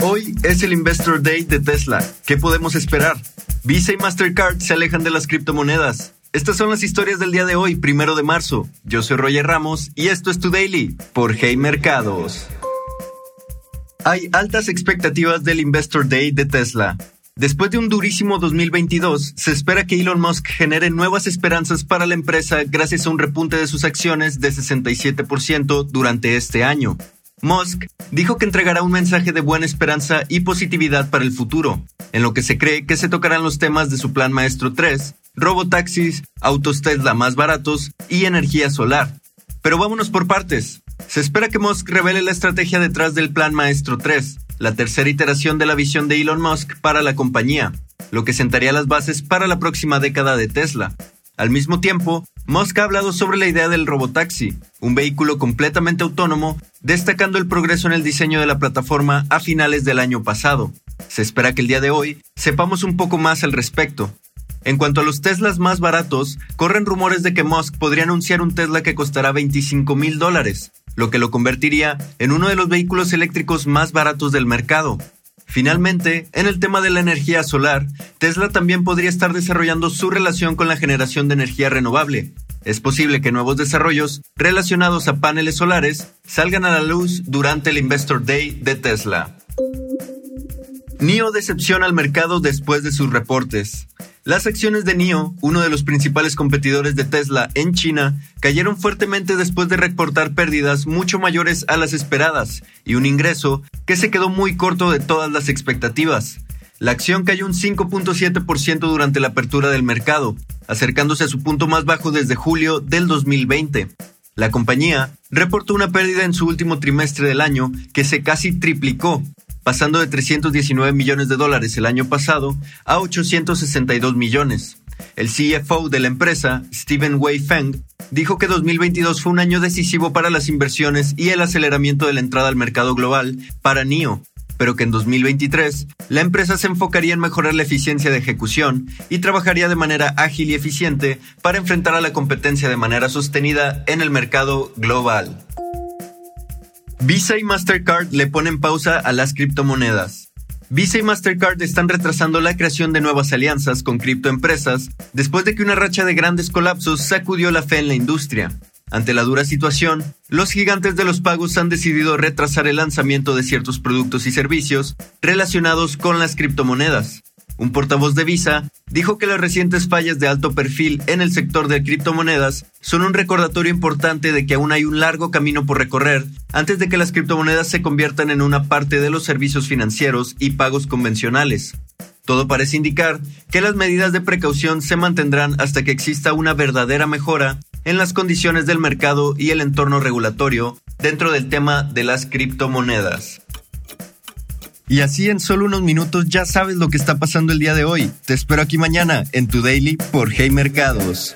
Hoy es el Investor Day de Tesla. ¿Qué podemos esperar? Visa y Mastercard se alejan de las criptomonedas. Estas son las historias del día de hoy, primero de marzo. Yo soy Roger Ramos y esto es Tu Daily por Hey Mercados. Hay altas expectativas del Investor Day de Tesla. Después de un durísimo 2022, se espera que Elon Musk genere nuevas esperanzas para la empresa gracias a un repunte de sus acciones de 67% durante este año. Musk dijo que entregará un mensaje de buena esperanza y positividad para el futuro, en lo que se cree que se tocarán los temas de su plan maestro 3, robotaxis, autos Tesla más baratos y energía solar. Pero vámonos por partes. Se espera que Musk revele la estrategia detrás del plan maestro 3, la tercera iteración de la visión de Elon Musk para la compañía, lo que sentaría las bases para la próxima década de Tesla. Al mismo tiempo, Musk ha hablado sobre la idea del robotaxi, un vehículo completamente autónomo, destacando el progreso en el diseño de la plataforma a finales del año pasado. Se espera que el día de hoy sepamos un poco más al respecto. En cuanto a los Teslas más baratos, corren rumores de que Musk podría anunciar un Tesla que costará 25 mil dólares, lo que lo convertiría en uno de los vehículos eléctricos más baratos del mercado. Finalmente, en el tema de la energía solar, Tesla también podría estar desarrollando su relación con la generación de energía renovable. Es posible que nuevos desarrollos relacionados a paneles solares salgan a la luz durante el Investor Day de Tesla. NIO decepciona al mercado después de sus reportes. Las acciones de NIO, uno de los principales competidores de Tesla en China, cayeron fuertemente después de reportar pérdidas mucho mayores a las esperadas y un ingreso que se quedó muy corto de todas las expectativas. La acción cayó un 5.7% durante la apertura del mercado, acercándose a su punto más bajo desde julio del 2020. La compañía reportó una pérdida en su último trimestre del año que se casi triplicó pasando de 319 millones de dólares el año pasado a 862 millones. El CFO de la empresa, Steven Wei Feng, dijo que 2022 fue un año decisivo para las inversiones y el aceleramiento de la entrada al mercado global para NIO, pero que en 2023 la empresa se enfocaría en mejorar la eficiencia de ejecución y trabajaría de manera ágil y eficiente para enfrentar a la competencia de manera sostenida en el mercado global. Visa y Mastercard le ponen pausa a las criptomonedas. Visa y Mastercard están retrasando la creación de nuevas alianzas con criptoempresas después de que una racha de grandes colapsos sacudió la fe en la industria. Ante la dura situación, los gigantes de los pagos han decidido retrasar el lanzamiento de ciertos productos y servicios relacionados con las criptomonedas. Un portavoz de Visa dijo que las recientes fallas de alto perfil en el sector de criptomonedas son un recordatorio importante de que aún hay un largo camino por recorrer antes de que las criptomonedas se conviertan en una parte de los servicios financieros y pagos convencionales. Todo parece indicar que las medidas de precaución se mantendrán hasta que exista una verdadera mejora en las condiciones del mercado y el entorno regulatorio dentro del tema de las criptomonedas. Y así en solo unos minutos ya sabes lo que está pasando el día de hoy. Te espero aquí mañana en tu daily por Hey Mercados.